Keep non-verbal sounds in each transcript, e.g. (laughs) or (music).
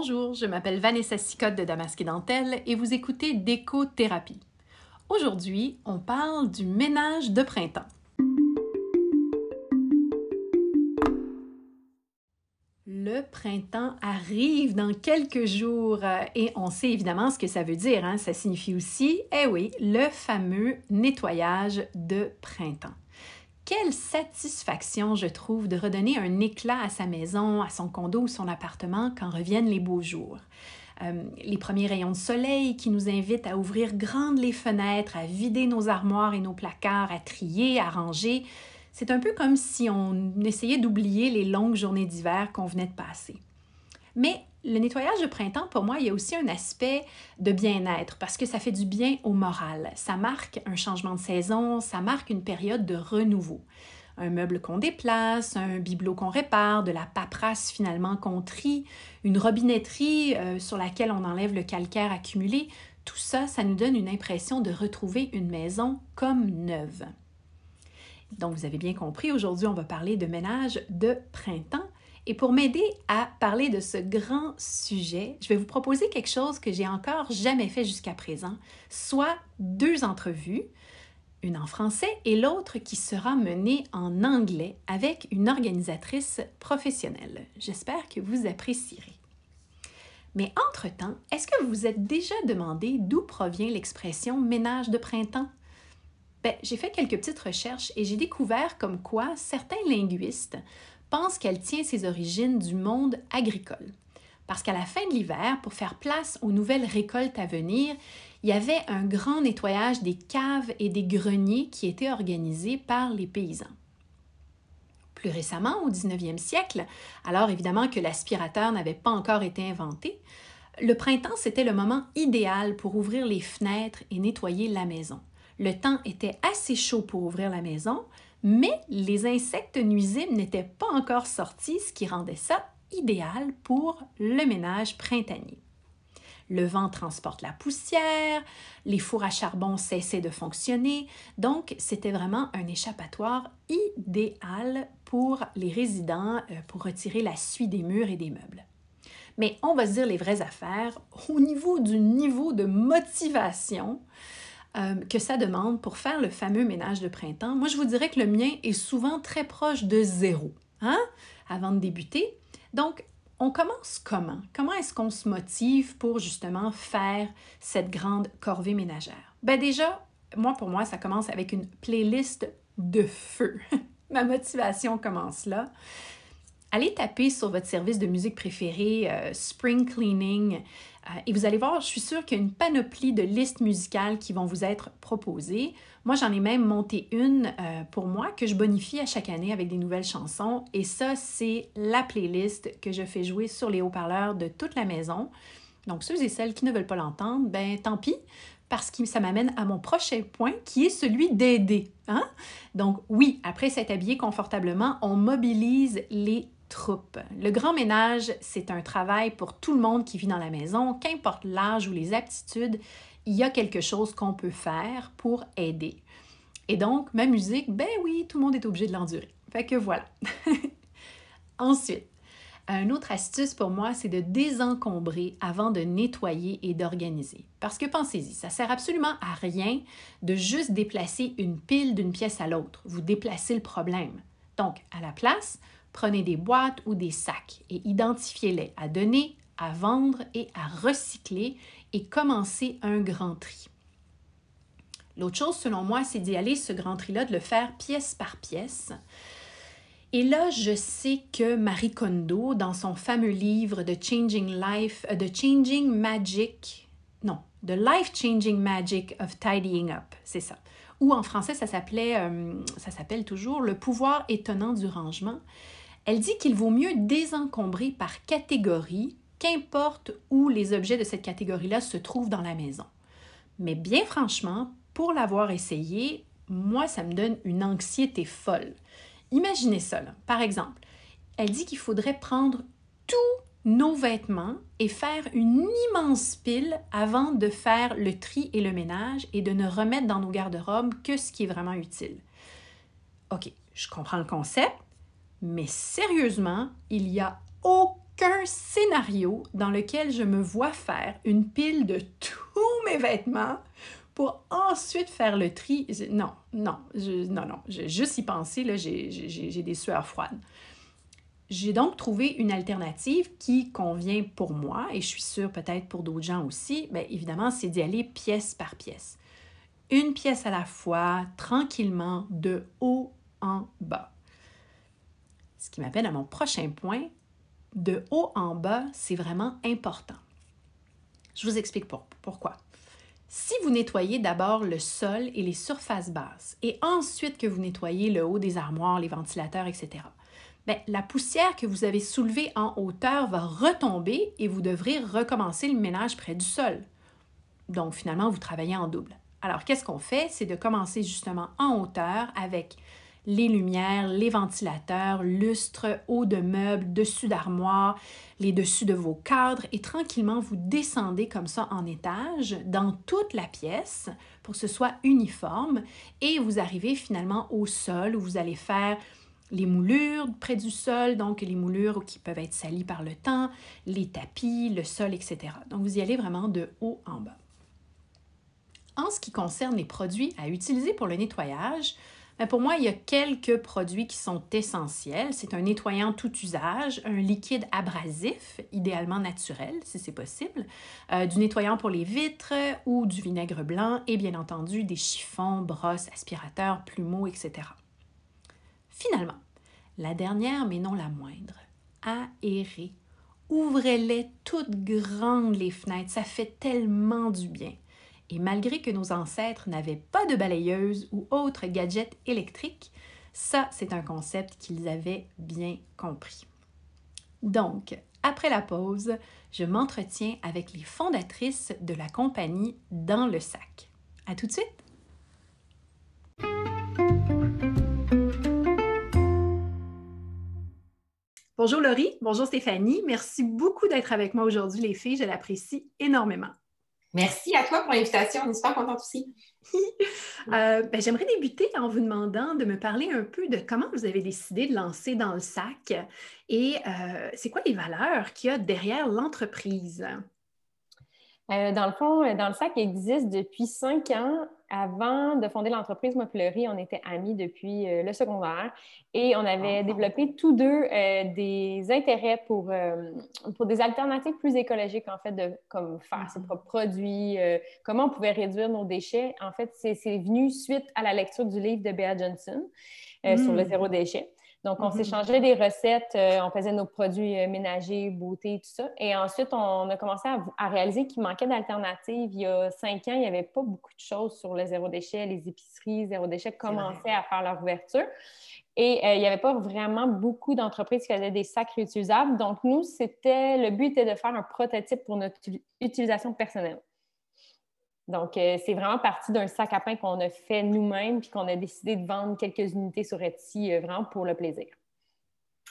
Bonjour, je m'appelle Vanessa Sicotte de Damasque Dentelle et vous écoutez Déco-thérapie. Aujourd'hui, on parle du ménage de printemps. Le printemps arrive dans quelques jours et on sait évidemment ce que ça veut dire. Hein? Ça signifie aussi, eh oui, le fameux nettoyage de printemps. Quelle satisfaction je trouve de redonner un éclat à sa maison, à son condo ou son appartement quand reviennent les beaux jours. Euh, les premiers rayons de soleil qui nous invitent à ouvrir grandes les fenêtres, à vider nos armoires et nos placards, à trier, à ranger. C'est un peu comme si on essayait d'oublier les longues journées d'hiver qu'on venait de passer. Mais le nettoyage de printemps, pour moi, il y a aussi un aspect de bien-être parce que ça fait du bien au moral. Ça marque un changement de saison, ça marque une période de renouveau. Un meuble qu'on déplace, un bibelot qu'on répare, de la paperasse finalement qu'on trie, une robinetterie euh, sur laquelle on enlève le calcaire accumulé, tout ça, ça nous donne une impression de retrouver une maison comme neuve. Donc, vous avez bien compris, aujourd'hui, on va parler de ménage de printemps et pour m'aider à parler de ce grand sujet, je vais vous proposer quelque chose que j'ai encore jamais fait jusqu'à présent, soit deux entrevues, une en français et l'autre qui sera menée en anglais avec une organisatrice professionnelle. J'espère que vous apprécierez. Mais entre-temps, est-ce que vous vous êtes déjà demandé d'où provient l'expression ménage de printemps? Ben, j'ai fait quelques petites recherches et j'ai découvert comme quoi certains linguistes pense qu'elle tient ses origines du monde agricole. Parce qu'à la fin de l'hiver, pour faire place aux nouvelles récoltes à venir, il y avait un grand nettoyage des caves et des greniers qui était organisé par les paysans. Plus récemment, au 19e siècle, alors évidemment que l'aspirateur n'avait pas encore été inventé, le printemps, c'était le moment idéal pour ouvrir les fenêtres et nettoyer la maison. Le temps était assez chaud pour ouvrir la maison, mais les insectes nuisibles n'étaient pas encore sortis, ce qui rendait ça idéal pour le ménage printanier. Le vent transporte la poussière, les fours à charbon cessaient de fonctionner, donc c'était vraiment un échappatoire idéal pour les résidents euh, pour retirer la suie des murs et des meubles. Mais on va se dire les vraies affaires, au niveau du niveau de motivation, euh, que ça demande pour faire le fameux ménage de printemps, moi je vous dirais que le mien est souvent très proche de zéro, hein, avant de débuter. Donc, on commence comment? Comment est-ce qu'on se motive pour justement faire cette grande corvée ménagère? Ben déjà, moi pour moi, ça commence avec une playlist de feu. (laughs) Ma motivation commence là allez taper sur votre service de musique préféré, euh, Spring Cleaning, euh, et vous allez voir, je suis sûre qu'il y a une panoplie de listes musicales qui vont vous être proposées. Moi, j'en ai même monté une euh, pour moi que je bonifie à chaque année avec des nouvelles chansons. Et ça, c'est la playlist que je fais jouer sur les haut-parleurs de toute la maison. Donc, ceux et celles qui ne veulent pas l'entendre, ben tant pis, parce que ça m'amène à mon prochain point qui est celui d'aider. Hein? Donc, oui, après s'être habillé confortablement, on mobilise les troupe. Le grand ménage, c'est un travail pour tout le monde qui vit dans la maison, qu'importe l'âge ou les aptitudes, il y a quelque chose qu'on peut faire pour aider. Et donc, ma musique, ben oui, tout le monde est obligé de l'endurer. Fait que voilà. (laughs) Ensuite, un autre astuce pour moi, c'est de désencombrer avant de nettoyer et d'organiser. Parce que pensez-y, ça sert absolument à rien de juste déplacer une pile d'une pièce à l'autre. Vous déplacez le problème. Donc, à la place, Prenez des boîtes ou des sacs et identifiez-les à donner, à vendre et à recycler et commencez un grand tri. L'autre chose, selon moi, c'est d'y aller, ce grand tri-là, de le faire pièce par pièce. Et là, je sais que Marie Kondo, dans son fameux livre The Changing Life, euh, The Changing Magic, non, The Life Changing Magic of Tidying Up, c'est ça. Ou en français, ça s'appelait, euh, ça s'appelle toujours Le pouvoir étonnant du rangement. Elle dit qu'il vaut mieux désencombrer par catégorie, qu'importe où les objets de cette catégorie-là se trouvent dans la maison. Mais bien franchement, pour l'avoir essayé, moi, ça me donne une anxiété folle. Imaginez ça, par exemple. Elle dit qu'il faudrait prendre tous nos vêtements et faire une immense pile avant de faire le tri et le ménage et de ne remettre dans nos garde-robes que ce qui est vraiment utile. OK, je comprends le concept, mais sérieusement, il n'y a aucun scénario dans lequel je me vois faire une pile de tous mes vêtements pour ensuite faire le tri. Non, non, je, non, non. juste y penser, là, j'ai des sueurs froides. J'ai donc trouvé une alternative qui convient pour moi et je suis sûre peut-être pour d'autres gens aussi. Bien, évidemment, c'est d'y aller pièce par pièce. Une pièce à la fois, tranquillement, de haut en bas. Ce qui m'appelle à mon prochain point, de haut en bas, c'est vraiment important. Je vous explique pourquoi. Si vous nettoyez d'abord le sol et les surfaces basses et ensuite que vous nettoyez le haut des armoires, les ventilateurs, etc., ben, la poussière que vous avez soulevée en hauteur va retomber et vous devrez recommencer le ménage près du sol. Donc finalement, vous travaillez en double. Alors qu'est-ce qu'on fait? C'est de commencer justement en hauteur avec les lumières, les ventilateurs, lustres, haut de meubles, dessus d'armoires, les dessus de vos cadres et tranquillement vous descendez comme ça en étage dans toute la pièce pour que ce soit uniforme et vous arrivez finalement au sol où vous allez faire les moulures près du sol, donc les moulures qui peuvent être salies par le temps, les tapis, le sol, etc. Donc vous y allez vraiment de haut en bas. En ce qui concerne les produits à utiliser pour le nettoyage, ben, pour moi, il y a quelques produits qui sont essentiels. C'est un nettoyant tout usage, un liquide abrasif, idéalement naturel si c'est possible, euh, du nettoyant pour les vitres ou du vinaigre blanc et bien entendu des chiffons, brosses, aspirateurs, plumeaux, etc. Finalement, la dernière mais non la moindre, aérer. Ouvrez-les toutes grandes les fenêtres, ça fait tellement du bien. Et malgré que nos ancêtres n'avaient pas de balayeuse ou autre gadget électrique, ça, c'est un concept qu'ils avaient bien compris. Donc, après la pause, je m'entretiens avec les fondatrices de la compagnie Dans le sac. À tout de suite! Bonjour Laurie, bonjour Stéphanie. Merci beaucoup d'être avec moi aujourd'hui, les filles. Je l'apprécie énormément. Merci à toi pour l'invitation. On est super contente aussi. (laughs) Euh, ben, j'aimerais débuter en vous demandant de me parler un peu de comment vous avez décidé de lancer dans le sac et euh, c'est quoi les valeurs qu'il y a derrière l'entreprise? Euh, dans le fond, dans le sac existe depuis cinq ans. Avant de fonder l'entreprise, moi on était amis depuis euh, le secondaire et on avait développé tous deux des intérêts pour, pour des alternatives plus écologiques, en fait, de comme faire ses propres produits, comment on pouvait réduire nos déchets. En fait, c'est venu suite à la lecture du livre de Bea Johnson sur le mm. zéro déchet. Donc, on mm-hmm. s'échangeait des recettes, euh, on faisait nos produits euh, ménagers, beauté, tout ça. Et ensuite, on a commencé à, réaliser qu'il manquait d'alternatives. Il y a cinq ans, il n'y avait pas beaucoup de choses sur le zéro déchet. Les épiceries zéro déchet commençaient à faire leur ouverture. Et euh, il n'y avait pas vraiment beaucoup d'entreprises qui faisaient des sacs réutilisables. Donc, nous, c'était le but était de faire un prototype pour notre utilisation personnelle. Donc, euh, c'est vraiment parti d'un sac à pain qu'on a fait nous-mêmes puis qu'on a décidé de vendre quelques unités sur Etsy euh, vraiment pour le plaisir.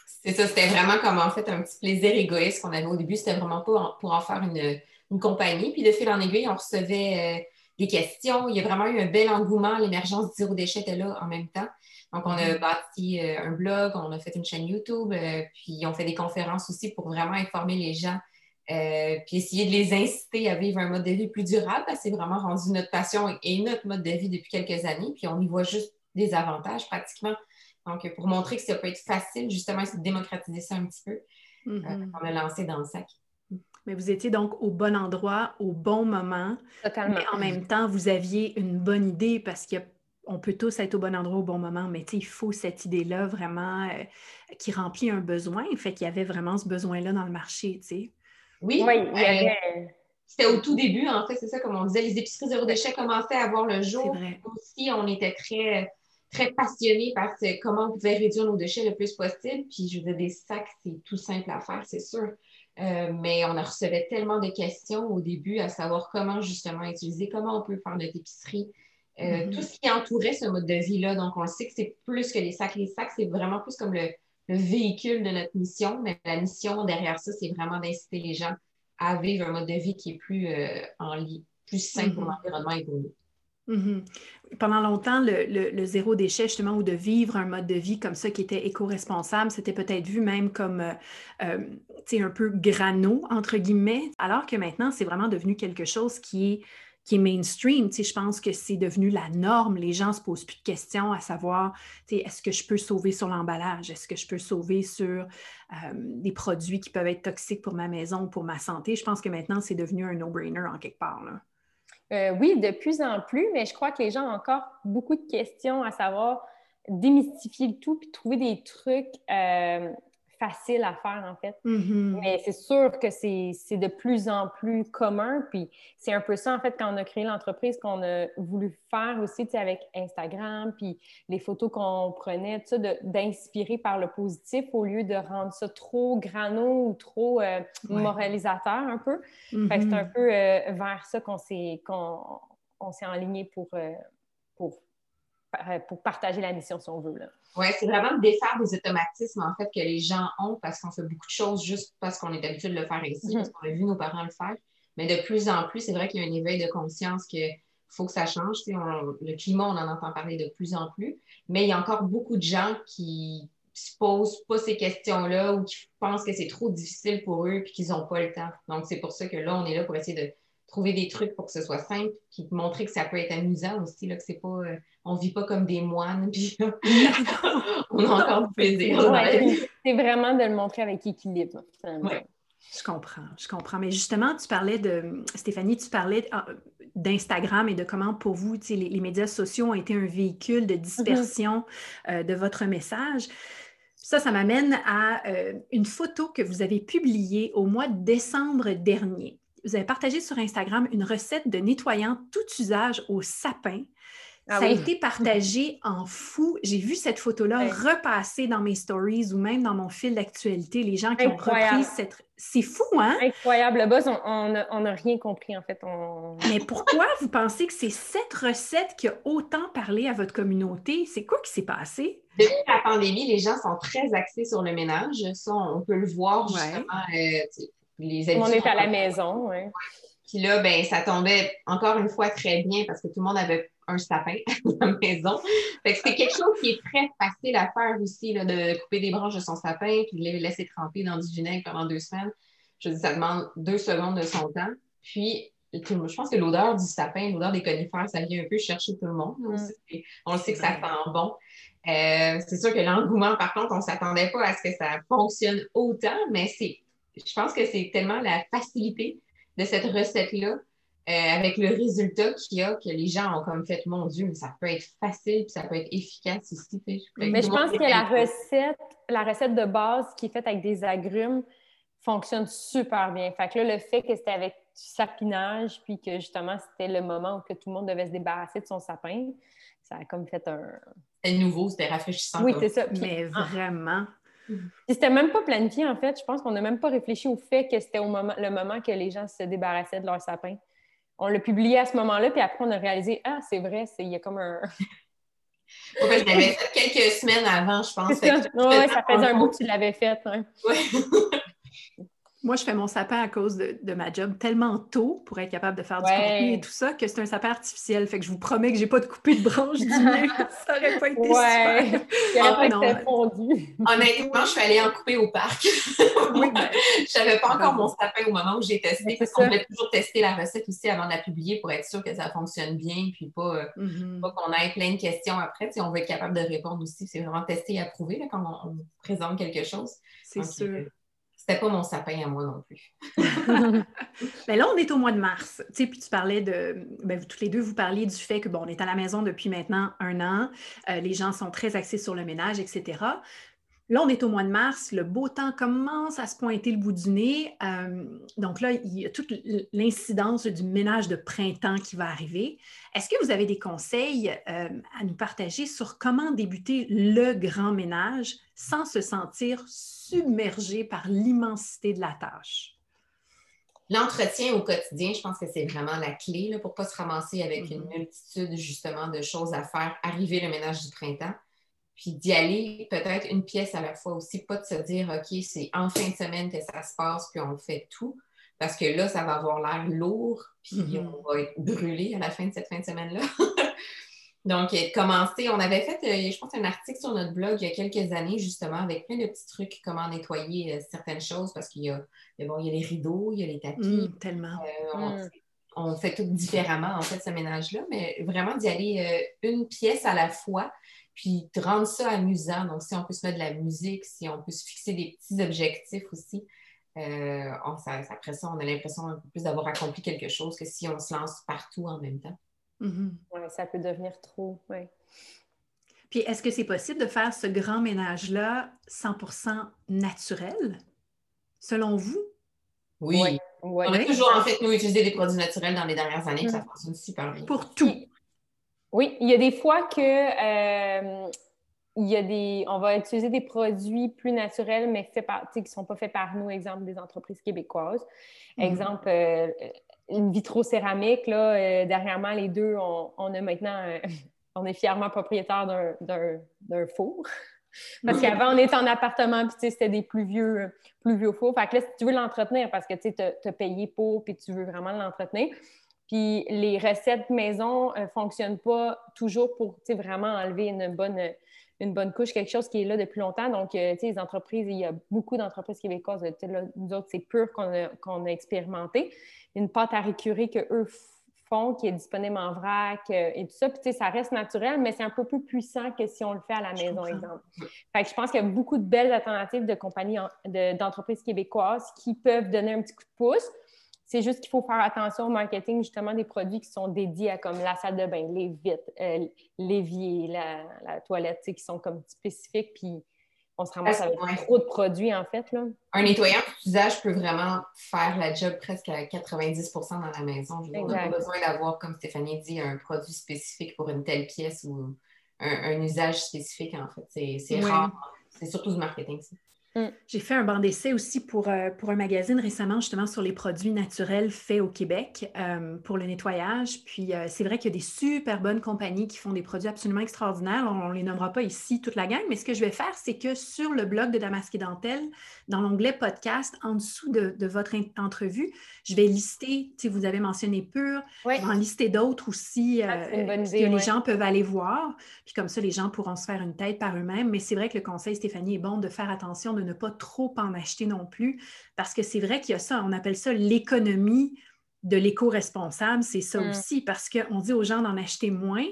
C'est ça, c'était vraiment comme en fait un petit plaisir égoïste qu'on avait au début. C'était vraiment pas pour en faire une, compagnie. Puis de fil en aiguille, on recevait euh, des questions. Il y a vraiment eu un bel engouement. L'émergence du zéro déchet était là en même temps. Donc, on a mm-hmm. bâti un blog, on a fait une chaîne YouTube, puis on fait des conférences aussi pour vraiment informer les gens euh, puis essayer de les inciter à vivre un mode de vie plus durable, c'est vraiment rendu notre passion et notre mode de vie depuis quelques années. Puis on y voit juste des avantages pratiquement. Donc, pour montrer que ça peut être facile, justement, c'est de démocratiser ça un petit peu. Euh, mm-hmm. on a lancé dans le sac. Mais vous étiez donc au bon endroit, au bon moment. Totalement. Mais en même temps, vous aviez une bonne idée parce qu'on peut tous être au bon endroit au bon moment, mais il faut cette idée-là vraiment euh, qui remplit un besoin. Fait qu'il y avait vraiment ce besoin-là dans le marché, tu sais. Oui, C'était au tout début, en fait, c'est ça, comme on disait, les épiceries zéro déchet commençaient à voir le jour. Vrai. Aussi, on était très, très passionnés par comment on pouvait réduire nos déchets le plus possible. Puis, je veux dire, des sacs, c'est tout simple à faire, c'est sûr. Euh, mais on recevait tellement de questions au début à savoir comment justement utiliser, comment on peut faire notre épicerie, euh, mm-hmm. tout ce qui entourait ce mode de vie-là. Donc, on sait que c'est plus que les sacs. Les sacs, c'est vraiment plus comme le, le véhicule de notre mission, mais la mission derrière ça, c'est vraiment d'inciter les gens à vivre un mode de vie qui est plus euh, en lit, plus sain pour mm-hmm. l'environnement et pour nous. Mhm. Pendant longtemps, le, zéro déchet, justement, ou de vivre un mode de vie comme ça qui était éco-responsable, c'était peut-être vu même comme euh, euh, un peu grano, entre guillemets, alors que maintenant, c'est vraiment devenu quelque chose qui est qui est mainstream. je pense que c'est devenu la norme. Les gens ne se posent plus de questions à savoir est-ce que je peux sauver sur l'emballage? Est-ce que je peux sauver sur euh, des produits qui peuvent être toxiques pour ma maison ou pour ma santé? Je pense que maintenant, c'est devenu un no-brainer en quelque part. Euh, oui, de plus en plus, mais je crois que les gens ont encore beaucoup de questions à savoir démystifier le tout puis trouver des trucs euh, facile à faire, en fait. Mm-hmm. Mais c'est sûr que c'est de plus en plus commun. Puis c'est un peu ça, en fait, quand on a créé l'entreprise, qu'on a voulu faire aussi avec Instagram, puis les photos qu'on prenait, tout ça, d'inspirer par le positif au lieu de rendre ça trop grano ou trop euh, moralisateur un peu. c'est un mm-hmm. peu euh, vers ça qu'on s'est s'est enligné pour, euh, pour pour partager la mission, si on veut. Oui, c'est vraiment de défaire des automatismes, en fait, que les gens ont parce qu'on fait beaucoup de choses juste parce qu'on est habitué de le faire ici, parce mhm. qu'on a vu nos parents le faire. Mais de plus en plus, c'est vrai qu'il y a un éveil de conscience qu'il faut que ça change. le climat, on en entend parler de plus en plus. Mais il y a encore beaucoup de gens qui se posent pas ces questions-là ou qui pensent que c'est trop difficile pour eux et qu'ils n'ont pas le temps. Donc, c'est pour ça que là, on est là pour essayer de trouver des trucs pour que ce soit simple, puis montrer que ça peut être amusant aussi, là, que c'est pas, euh, on vit pas comme des moines, (laughs) puis (laughs) on a encore du plaisir. c'est vraiment de le montrer avec équilibre. Je comprends, je comprends. Mais justement, tu parlais de, Stéphanie, tu parlais ah, d'Instagram et de comment pour vous, les, les, médias sociaux ont été un véhicule de dispersion mm-hmm. euh, de votre message. Ça, ça m'amène à euh, une photo que vous avez publiée au mois de décembre dernier vous avez partagé sur Instagram une recette de nettoyant tout usage au sapin. Ah ça a été partagé en fou. J'ai vu cette photo-là repasser dans mes stories ou même dans mon fil d'actualité. Les gens qui ont repris cette. C'est fou, hein? Incroyable. Le buzz, on n'a rien compris, en fait. Mais pourquoi vous pensez que c'est cette recette qui a autant parlé à votre communauté? C'est quoi qui s'est passé? Depuis la pandémie, les gens sont très axés sur le ménage. Ça, on peut le voir justement. Euh, on est à la maison, oui. Puis là, ben, ça tombait encore une fois très bien parce que tout le monde avait un sapin (laughs) à la maison. Fait que c'est quelque chose qui est très facile à faire aussi, là, de couper des branches de son sapin puis de les laisser tremper dans du vinaigre pendant deux semaines. Je dis, ça demande deux secondes de son temps. Puis, je pense que l'odeur du sapin, l'odeur des conifères, ça vient un peu chercher tout le monde. Mm. On sait que ça sent bon. Euh, c'est sûr que l'engouement, par contre, on ne s'attendait pas à ce que ça fonctionne autant, mais c'est je pense que c'est tellement la facilité de cette recette-là, euh, avec le résultat qu'il y a, que les gens ont comme fait, mon Dieu, mais ça peut être facile, puis ça peut être efficace aussi. Mais je pense que la recette, la recette de base qui est faite avec des agrumes fonctionne super bien. Fait que là, le fait que c'était avec du sapinage, puis que justement, c'était le moment où que tout le monde devait se débarrasser de son sapin, ça a comme fait un... C'était nouveau, c'était rafraîchissant. Oui, c'est ça. mais vraiment... C'était même pas planifié, en fait. Je pense qu'on n'a même pas réfléchi au fait que c'était au moment, le moment que les gens se débarrassaient de leur sapin. On l'a publié à ce moment-là, puis après, on a réalisé Ah, c'est vrai, il y a comme un. je l'avais fait quelques semaines avant, je pense. Ça. Ouais, ça faisait un bout que tu l'avais fait. Moi, je fais mon sapin à cause de, ma job tellement tôt pour être capable de faire du contenu et tout ça que c'est un sapin artificiel. Fait que je vous promets que j'ai pas de coupé de branche du (laughs) Ça aurait pas été ouais. super. Ah, non, fondu. Honnêtement, je suis allée en couper au parc. oui, ben, (laughs) je n'avais pas encore mon sapin au moment où j'ai testé. Parce qu'on devait toujours tester la recette aussi avant de la publier pour être sûr que ça fonctionne bien. Puis pas, euh, mm-hmm. pas qu'on ait plein de questions après. Si on veut être capable de répondre aussi. C'est vraiment tester et approuver quand on, présente quelque chose. C'est sûr. Euh, c'était pas mon sapin à moi non plus. Mais (laughs) là, on est au mois de mars. Tu sais, puis tu parlais de. Ben, toutes les deux, vous parliez du fait que, bon, on est à la maison depuis maintenant un an. Euh, les gens sont très axés sur le ménage, etc. Là, on est au mois de mars, le beau temps commence à se pointer le bout du nez. Euh, donc là, il y a toute l'incidence du ménage de printemps qui va arriver. Est-ce que vous avez des conseils euh, à nous partager sur comment débuter le grand ménage sans se sentir submergé par l'immensité de la tâche? L'entretien au quotidien, je pense que c'est vraiment la clé pour ne pas se ramasser avec une mm-hmm. multitude justement de choses à faire, arriver le ménage du printemps puis d'y aller peut-être une pièce à la fois aussi, pas de se dire, OK, c'est en fin de semaine que ça se passe, puis on fait tout, parce que là, ça va avoir l'air lourd, puis mm-hmm. on va être brûlé à la fin de cette fin de semaine-là. (laughs) Donc, commencer, on avait fait, euh, je pense, un article sur notre blog il y a quelques années, justement, avec plein de petits trucs, comment nettoyer euh, certaines choses, parce qu'il y a, bon, il y a les rideaux, il y a les tapis. Mmh, tellement. Mmh. on, fait tout différemment, en fait, ce ménage-là, mais vraiment d'y aller une pièce à la fois, puis de rendre ça amusant. Donc, si on peut se mettre de la musique, si on peut se fixer des petits objectifs aussi, euh, après ça, on a l'impression un peu plus d'avoir accompli quelque chose que si on se lance partout en même temps. Mm-hmm. Oui, ça peut devenir trop, oui. Puis, est-ce que c'est possible de faire ce grand ménage-là 100% naturel, selon vous? Oui. On a toujours, en fait, nous, utilisé des produits naturels dans les dernières années, ça mm. fonctionne super bien. Pour tout. Oui, il y a des fois que euh, il y a des, on va utiliser des produits plus naturels, mais faits par, qui ne sont pas faits par nous, exemple des entreprises québécoises. Mm-hmm. Exemple, euh, une vitrocéramique, là, euh, dernièrement, les deux, on, a maintenant, (laughs) on est fièrement propriétaire d'un four. (laughs) Parce qu'avant, on était en appartement, puis c'était des plus vieux, plus vieux fours. Fait que là, si tu veux l'entretenir, parce que tu as payé pour, puis tu veux vraiment l'entretenir, puis les recettes maison ne euh, fonctionnent pas toujours pour vraiment enlever une bonne, une bonne couche, quelque chose qui est là depuis longtemps. Donc, euh, tu sais, les entreprises, il y a beaucoup d'entreprises québécoises. Là, nous autres, c'est pur qu'on a, expérimenté. Une pâte à récurer qu'eux font, qui est disponible en vrac euh, et tout ça. Puis, tu sais, ça reste naturel, mais c'est un peu plus puissant que si on le fait à la maison, exemple. Fait que je pense qu'il y a beaucoup de belles alternatives de compagnies, d'entreprises québécoises qui peuvent donner un petit coup de pouce c'est juste qu'il faut faire attention au marketing, justement, des produits qui sont dédiés à comme la salle de bain, les vitres, euh, l'évier, la, la, toilette, qui sont comme spécifiques, puis on se ramasse avec trop de produits, en fait. Là. Un nettoyant d'usage peut vraiment faire la job presque à 90% dans la maison. on n'a pas besoin d'avoir, comme Stéphanie dit, un produit spécifique pour une telle pièce ou un, usage spécifique, en fait. C'est rare. C'est surtout du marketing, ça. Mm. J'ai fait un banc d'essai aussi pour, euh, pour un magazine récemment, justement, sur les produits naturels faits au Québec euh, pour le nettoyage. Puis euh, c'est vrai qu'il y a des super bonnes compagnies qui font des produits absolument extraordinaires. On ne les nommera pas ici, toute la gang, mais ce que je vais faire, c'est que sur le blog de Damasque et Dentelle, dans l'onglet podcast, en dessous de, votre entrevue, je vais lister, si vous avez mentionné Pur, je vais en lister d'autres aussi ah, que les gens peuvent aller voir. Puis comme ça, les gens pourront se faire une tête par eux-mêmes. Mais c'est vrai que le conseil, Stéphanie, est bon de faire attention de ne pas trop en acheter non plus, parce que c'est vrai qu'il y a ça, on appelle ça l'économie de l'éco-responsable, c'est ça mm. aussi, parce qu'on dit aux gens d'en acheter moins,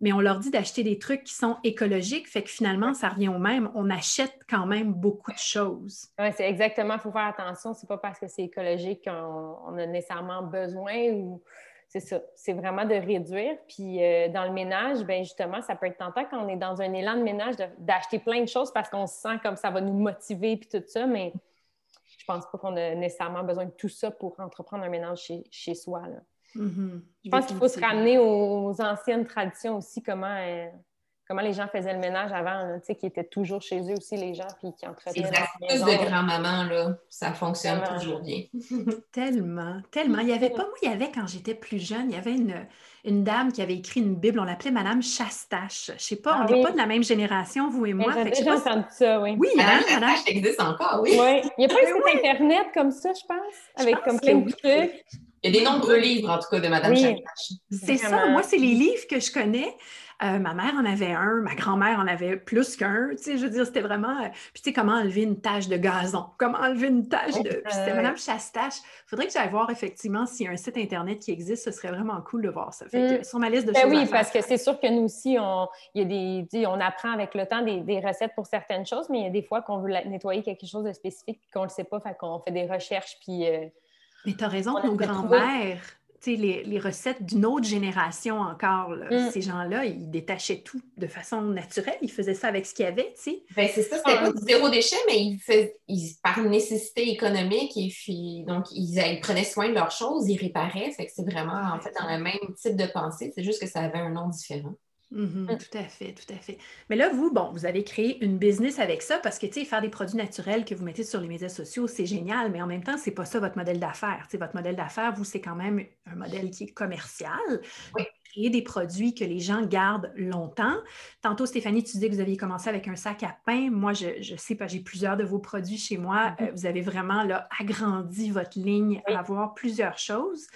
mais on leur dit d'acheter des trucs qui sont écologiques, fait que finalement, ça revient au même. On achète quand même beaucoup de choses. Oui, c'est exactement, il faut faire attention. C'est pas parce que c'est écologique qu'on a nécessairement besoin ou c'est ça. C'est vraiment de réduire. Puis euh, dans le ménage, bien justement, ça peut être tentant quand on est dans un élan de ménage d'acheter plein de choses parce qu'on se sent comme ça va nous motiver puis tout ça, mais je pense pas qu'on a nécessairement besoin de tout ça pour entreprendre un ménage chez, soi. Mm-hmm. Je pense qu'il faut se ramener aux anciennes traditions aussi, comment, euh, comment les gens faisaient le ménage avant, tu sais, qui étaient toujours chez eux aussi, les gens, puis qui entretenaient C'est plus de grand-maman, là, ça fonctionne toujours bien. (laughs) tellement, tellement. Il y avait pas, moi, il y avait, quand j'étais plus jeune, il y avait une, une dame qui avait écrit une Bible, on l'appelait Madame Chastache. Je sais pas, ah on n'est pas de la même génération, vous et moi. J'ai déjà entendu ça, oui. Oui, Madame hein, Chastache existe encore, oui. oui. Il n'y a pas un site Internet comme ça, je pense, avec comme plein de trucs. Il y a des nombreux livres, en tout cas, de Madame Chastache. C'est ça, moi, c'est les livres que je connais. Euh, ma mère en avait un, ma grand-mère en avait plus qu'un. Tu sais, je veux dire, c'était vraiment. Euh, puis, tu sais, comment enlever une tache de gazon? Comment enlever une tache de. Puis, c'était Madame Chastache. Il faudrait que j'aille voir effectivement s'il y a un site Internet qui existe. Ce serait vraiment cool de voir ça. Fait que, mm. sur ma liste de ben choses. Oui, parce que c'est sûr que nous aussi, on, il y a des, on apprend avec le temps des, recettes pour certaines choses, mais il y a des fois qu'on veut nettoyer quelque chose de spécifique et qu'on ne le sait pas. Fait qu'on fait des recherches. Puis. Euh, mais tu as raison, nos grands-mères les, les, recettes d'une autre génération encore. Mm. Ces gens-là, ils détachaient tout de façon naturelle. Ils faisaient ça avec ce qu'il y avait, tu sais. Ben, c'est ça, c'était pas du zéro déchet, mais ils, faisaient, par nécessité économique, et puis, donc, ils, prenaient soin de leurs choses, ils réparaient. Fait que c'est vraiment, en fait, dans le même type de pensée. C'est juste que ça avait un nom différent. Mhm, mm. Tout à fait, tout à fait. Mais là, vous, bon, vous avez créé une business avec ça parce que, tu sais, faire des produits naturels que vous mettez sur les médias sociaux, c'est génial, mais en même temps, c'est pas ça votre modèle d'affaires. Tu sais, votre modèle d'affaires, vous, c'est quand même un modèle qui est commercial. Oui. Créer des produits que les gens gardent longtemps. Tantôt, Stéphanie, tu disais que vous aviez commencé avec un sac à pain. Moi, je, je sais pas, j'ai plusieurs de vos produits chez moi. Mm-hmm. Euh, vous avez vraiment là, agrandi votre ligne à avoir plusieurs choses.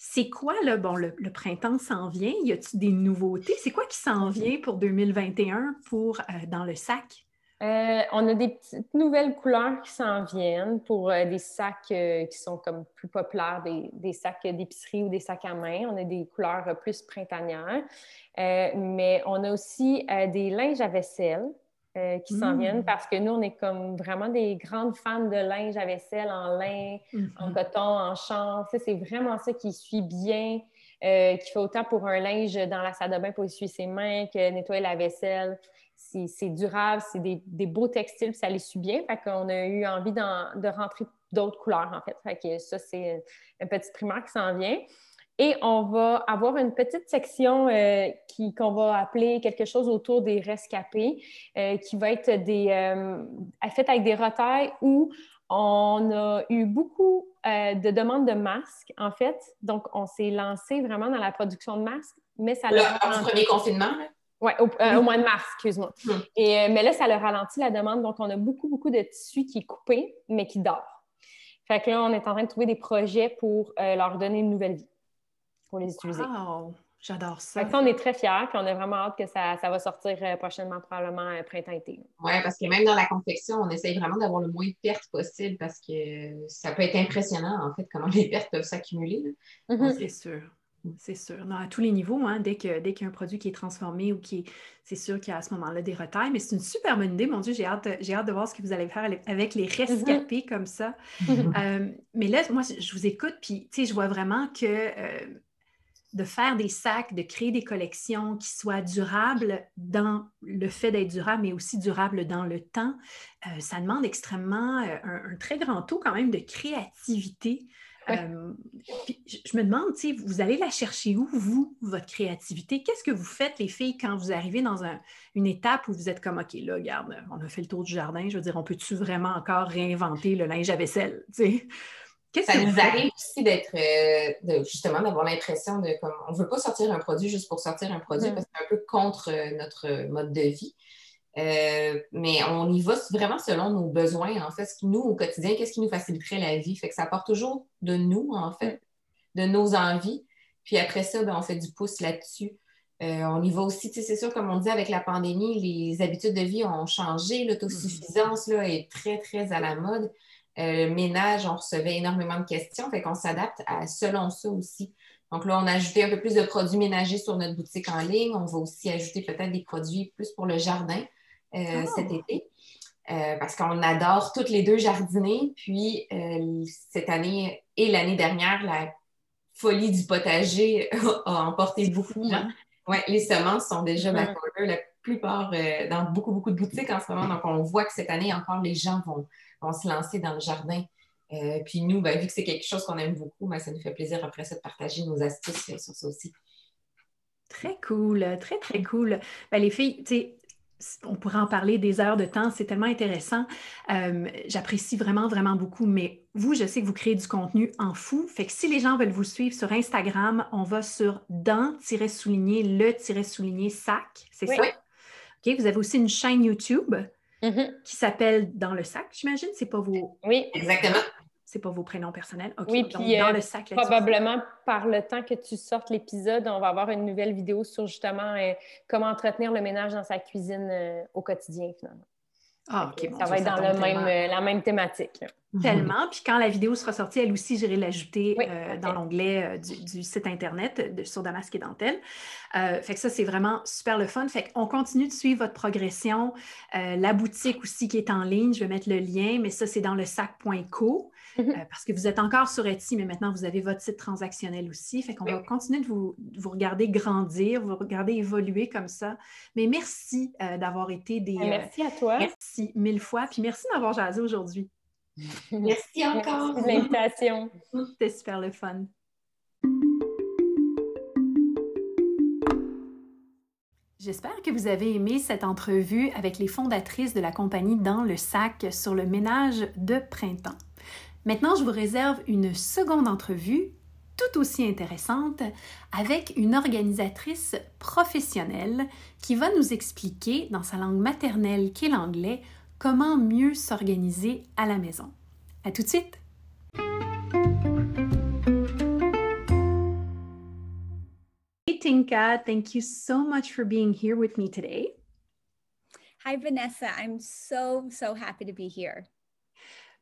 C'est quoi, là, bon, le, printemps s'en vient, y a-t-il des nouveautés? C'est quoi qui s'en vient pour 2021 pour, euh, dans le sac? Euh, on a des petites nouvelles couleurs qui s'en viennent pour euh, des sacs qui sont comme plus populaires, des, sacs d'épicerie ou des sacs à main. On a des couleurs plus printanières. mais on a aussi des linges à vaisselle euh, qui s'en viennent mmh. parce que nous, on est comme vraiment des grandes fans de linge à vaisselle en lin, en mmh. coton, en chanvre. C'est vraiment ça qui suit bien, euh, qui fait autant pour un linge dans la salle de bain pour essuyer ses mains que nettoyer la vaisselle. C'est durable, c'est des, beaux textiles, ça les suit bien. Fait qu'on a eu envie de rentrer d'autres couleurs, en fait. Fait que ça, c'est un petit primaire qui s'en vient. Et on va avoir une petite section euh, qu'on va appeler quelque chose autour des rescapés, euh, qui va être des, euh, faite avec des retailles où on a eu beaucoup de demandes de masques, en fait. Donc, on s'est lancé vraiment dans la production de masques, mais ça... Le, premier confinement, Oui, au, mois de mars, excuse-moi. Et, mais là, ça a ralenti la demande. Donc, on a beaucoup, beaucoup de tissu qui est coupé, mais qui dort. Fait que là, on est en train de trouver des projets pour leur donner une nouvelle vie pour les utiliser. Wow! J'adore ça. on est très fiers, puis on a vraiment hâte que ça, va sortir euh, prochainement, probablement euh, printemps-été. Oui, parce que même dans la confection, on essaye vraiment d'avoir le moins de pertes possible parce que ça peut être impressionnant, en fait, comment les pertes peuvent s'accumuler. Mm-hmm. C'est sûr. C'est sûr. Non, à tous les niveaux, hein, dès qu'il dès y a un produit qui est transformé ou qui c'est sûr qu'il y a à ce moment-là des retails, mais c'est une super bonne idée. Mon Dieu, j'ai hâte, j'ai hâte de voir ce que vous allez faire avec les mm-hmm. rescapés comme ça. (laughs) Euh, mais là, moi, je vous écoute, puis je vois vraiment que de faire des sacs, de créer des collections qui soient durables dans le fait d'être durable, mais aussi durables dans le temps, euh, ça demande extrêmement euh, un, très grand taux quand même de créativité. Euh, je me demande, vous allez la chercher où, vous, votre créativité? Qu'est-ce que vous faites, les filles, quand vous arrivez dans une étape où vous êtes comme, OK, là, regarde, on a fait le tour du jardin, je veux dire, on peut-tu vraiment encore réinventer le linge à vaisselle? Ça nous arrive aussi d'être, euh, justement, d'avoir l'impression de, comme, on ne veut pas sortir un produit juste pour sortir un produit mm. parce que c'est un peu contre euh, notre mode de vie. Euh, mais on y va vraiment selon nos besoins, en fait. Ce qui, nous, au quotidien, qu'est-ce qui nous faciliterait la vie? Fait que ça part toujours de nous, en fait, mm. de nos envies. Puis après ça, ben, on fait du pouce là-dessus. On y va aussi, c'est sûr, comme on dit avec la pandémie, les habitudes de vie ont changé. L'autosuffisance là, est très, très à la mode. Euh, ménage, on recevait énormément de questions, fait qu'on s'adapte à selon ça aussi. Donc là, on a ajouté un peu plus de produits ménagers sur notre boutique en ligne. On va aussi ajouter peut-être des produits plus pour le jardin euh, ah! cet été. Euh, parce qu'on adore toutes les deux jardiner. Puis cette année et l'année dernière, la folie du potager (laughs) a emporté beaucoup de gens. Ouais, les semences sont déjà mm la plupart dans beaucoup, beaucoup de boutiques en ce moment. Donc, on voit que cette année encore, les gens vont, on se lancer dans le jardin. Euh, puis nous, ben, vu que c'est quelque chose qu'on aime beaucoup, ben, ça nous fait plaisir après ça de partager nos astuces sur ça aussi. Très cool, très, très cool. Ben, les filles, tu sais, on pourrait en parler des heures de temps, c'est tellement intéressant. Euh, j'apprécie vraiment, vraiment beaucoup. Mais vous, je sais que vous créez du contenu en fou. Fait que si les gens veulent vous suivre sur Instagram, on va sur dans-souligner le-souligner sac, c'est ça? OK, vous avez aussi une chaîne YouTube. Mm-hmm. qui s'appelle Dans le sac, j'imagine. C'est pas vos. Oui, exactement. C'est pas vos prénoms personnels. oui, puis dans euh, le sac. Probablement par le temps que tu sortes l'épisode, on va avoir une nouvelle vidéo sur justement euh, comment entretenir le ménage dans sa cuisine euh, au quotidien, finalement. Ah, OK. ça va être dans le même, la même thématique. Tellement. Puis quand la vidéo sera sortie, elle aussi, j'irai l'ajouter dans l'onglet du, site Internet de, sur Damasque et Dentelle. fait que ça, c'est vraiment super le fun. Fait qu'on continue de suivre votre progression. la boutique aussi qui est en ligne, je vais mettre le lien, mais ça, c'est dans le sac.co. Euh, parce que vous êtes encore sur Etsy, mais maintenant vous avez votre site transactionnel aussi. Fait qu'on va continuer de vous, vous, regarder grandir, vous regarder évoluer comme ça. Mais merci euh, d'avoir été des. Ben, merci à toi. Merci mille fois. Puis merci d'avoir jasé aujourd'hui. Merci encore. Merci de l'invitation. C'était super le fun. J'espère que vous avez aimé cette entrevue avec les fondatrices de la compagnie Dans le sac sur le ménage de printemps. Maintenant, je vous réserve une seconde entrevue tout aussi intéressante avec une organisatrice professionnelle qui va nous expliquer dans sa langue maternelle qu'est l'anglais comment mieux s'organiser à la maison. À tout de suite! Tinka. Thank you so much for being here with me today. Hi, Vanessa. I'm so, so happy to be here.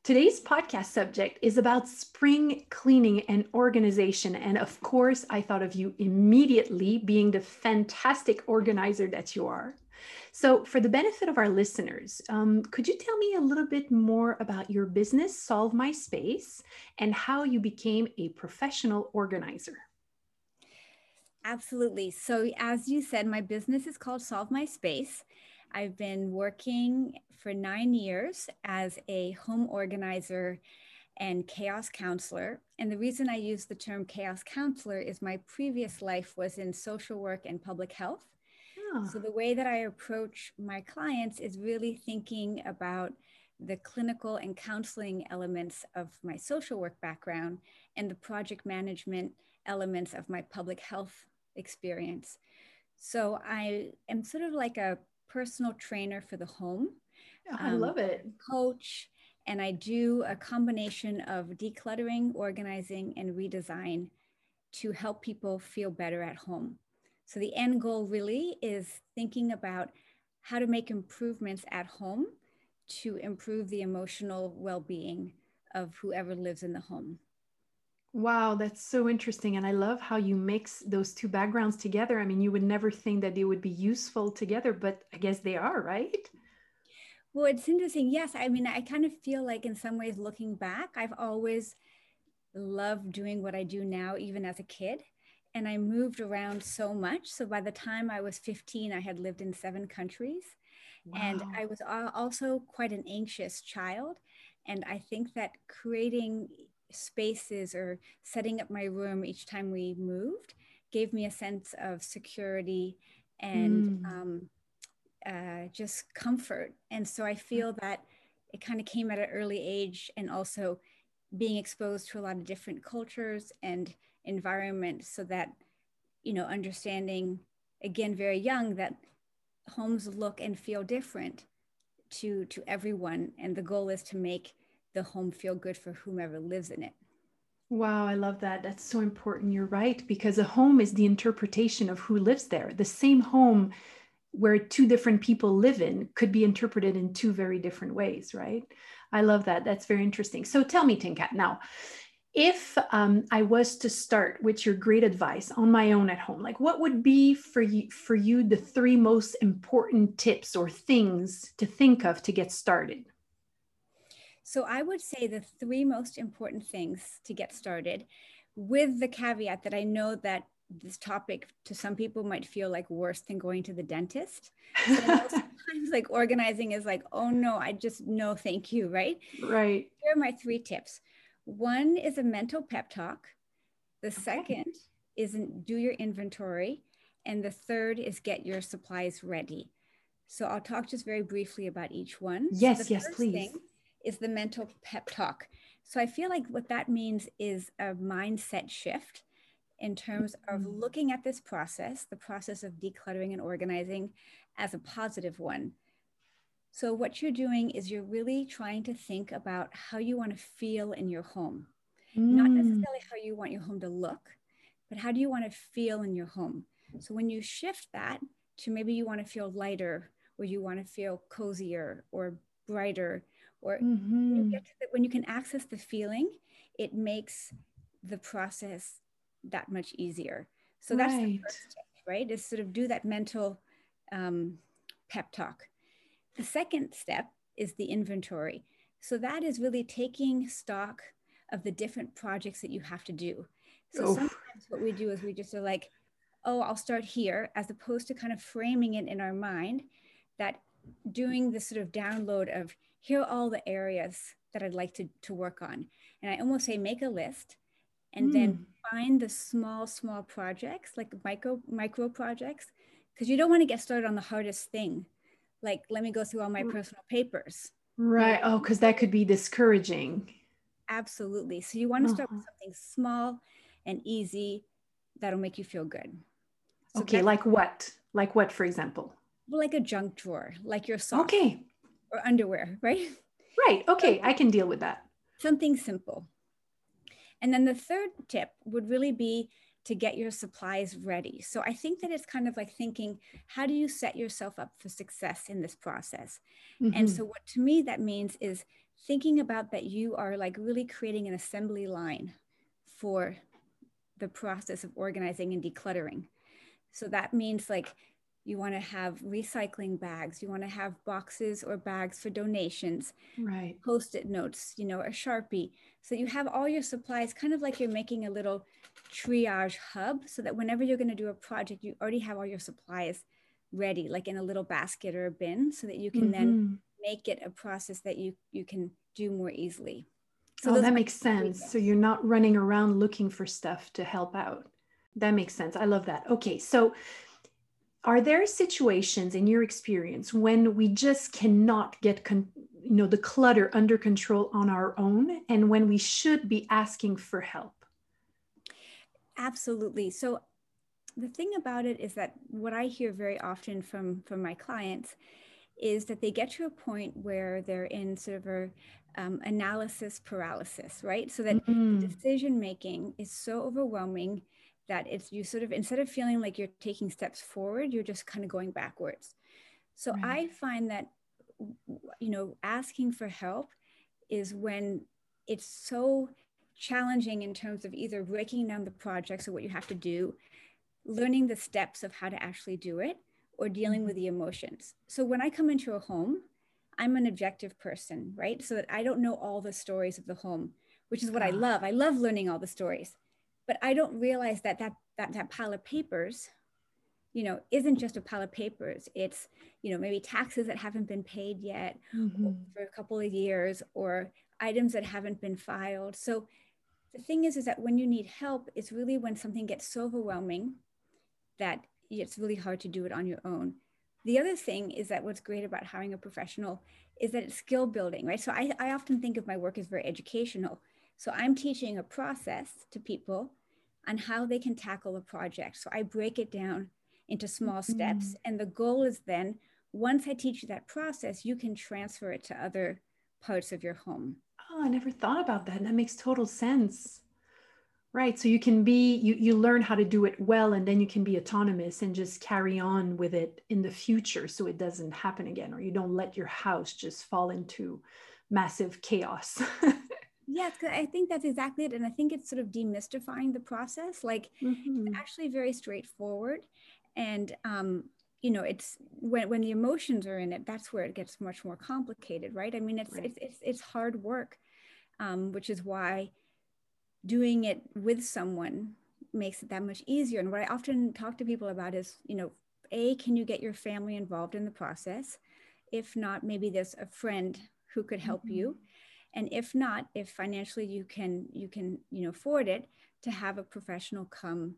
Today's podcast subject is about spring cleaning and organization. And of course, I thought of you immediately being the fantastic organizer that you are. So, for the benefit of our listeners, um, could you tell me a little bit more about your business, Solve My Space, and how you became a professional organizer? Absolutely. So, as you said, my business is called Solve My Space. I've been working for nine years as a home organizer and chaos counselor. And the reason I use the term chaos counselor is my previous life was in social work and public health. So the way that I approach my clients is really thinking about the clinical and counseling elements of my social work background and the project management elements of my public health experience. So I am sort of like a personal trainer for the home. I um, love it. Coach, and I do a combination of decluttering, organizing, and redesign to help people feel better at home. So the end goal really is thinking about how to make improvements at home to improve the emotional well being of whoever lives in the home. Wow, that's so interesting. And I love how you mix those two backgrounds together. I mean, you would never think that they would be useful together, but I guess they are, right? Well, it's interesting. Yes. I mean, I kind of feel like, in some ways, looking back, I've always loved doing what I do now, even as a kid. And I moved around so much. So by the time I was 15, I had lived in seven countries. Wow. And I was also quite an anxious child. And I think that creating spaces or setting up my room each time we moved gave me a sense of security and mm. um, uh, just comfort. And so I feel that it kind of came at an early age and also being exposed to a lot of different cultures and environments so that, you know, understanding again, very young that homes look and feel different to to everyone and the goal is to make the home feel good for whomever lives in it. Wow, I love that. That's so important. You're right, because a home is the interpretation of who lives there. The same home where two different people live in could be interpreted in two very different ways, right? I love that. That's very interesting. So tell me, Tinkat, now, if um, I was to start with your great advice on my own at home, like what would be for you for you the three most important tips or things to think of to get started? So I would say the three most important things to get started with the caveat that I know that this topic to some people might feel like worse than going to the dentist. (laughs) So sometimes like organizing is like, oh no, I just no thank you, right? Right. Here are my three tips. One is a mental pep talk. The okay. second is do your inventory. And the third is get your supplies ready. So I'll talk just very briefly about each one. Yes, so yes, please. Is the mental pep talk. So I feel like what that means is a mindset shift in terms of mm-hmm. looking at this process, the process of decluttering and organizing, as a positive one. So, what you're doing is you're really trying to think about how you want to feel in your home, mm. not necessarily how you want your home to look, but how do you want to feel in your home? So, when you shift that to maybe you want to feel lighter, or you want to feel cozier or brighter, or mm-hmm. you get the, when you can access the feeling it makes the process that much easier so that's right. the first step right is sort of do that mental um, pep talk the second step is the inventory so that is really taking stock of the different projects that you have to do so Oof. sometimes what we do is we just are like oh i'll start here as opposed to kind of framing it in our mind that doing this sort of download of here are all the areas that I'd like to, to work on. And I almost say make a list and mm. then hmm. find the small, small projects, like micro micro projects, because you don't want to get started on the hardest thing. Like, let me go through all my personal papers. Right. Oh, because that could be discouraging. Absolutely. So you want to start uh-huh. with something small and easy that'll make you feel good. So okay, like what? Like what, for example? Like a junk drawer, like your socks. Okay or underwear, (laughs) right? Right. Okay. I can deal with that. Something simple. And then the third tip would really be to get your supplies ready. So I think that it's kind of like thinking, how do you set yourself up for success in this process? Mm-hmm. And so, what to me that means is thinking about that you are like really creating an assembly line for the process of organizing and decluttering. So that means like you want to have recycling bags, you want to have boxes or bags for donations, right? Post it notes, you know, a Sharpie. So you have all your supplies kind of like you're making a little triage hub so that whenever you're going to do a project, you already have all your supplies ready, like in a little basket or a bin, so that you can mm-hmm. then make it a process that you, you can do more easily. So oh, that makes sense. So you're not running around looking for stuff to help out. That makes sense. I love that. Okay, so are there situations in your experience when we just cannot get con- you know the clutter under control on our own and when we should be asking for help? Absolutely. So the thing about it is that what I hear very often from from my clients is that they get to a point where they're in sort of a um, analysis paralysis, right? So that mm-hmm. decision making is so overwhelming that it's you sort of instead of feeling like you're taking steps forward, you're just kind of going backwards. So right. I find that you know asking for help is when it's so challenging in terms of either breaking down the projects or what you have to do, learning the steps of how to actually do it, or dealing with mm-hmm. the emotions. So when I come into a home, I'm an objective person, right? So that I don't know all the stories of the home, which is what I ah. love. I love learning all the stories, but I don't realize that that that, that pile of papers, you know, isn't just a pile of papers. It's you know maybe taxes that haven't been paid yet mm-hmm. for a couple of years, or items that haven't been filed. So the thing is, is that when you need help, it's really when something gets so overwhelming that it's really hard to do it on your own. The other thing is that what's great about hiring a professional is that it's skill building, right? So I, I often think of my work as very educational. So I'm teaching a process to people on how they can tackle a project. So I break it down into small steps. Mm-hmm. And the goal is then, once I teach you that process, you can transfer it to other parts of your home. Oh, I never thought about that. And that makes total sense. Right. So you can be, you, you learn how to do it well, and then you can be autonomous and just carry on with it in the future so it doesn't happen again, or you don't let your house just fall into massive chaos. (laughs) yes, I think that's exactly it. And I think it's sort of demystifying the process. Like mm-hmm. it's actually very straightforward. And, um, you know, it's when, when the emotions are in it, that's where it gets much more complicated, right? I mean, it's, right. it's, it's, it's hard work, um, which is why doing it with someone makes it that much easier. And what I often talk to people about is, you know, A, can you get your family involved in the process? If not, maybe there's a friend who could help mm-hmm. you. And if not, if financially you can, you can, you know, afford it to have a professional come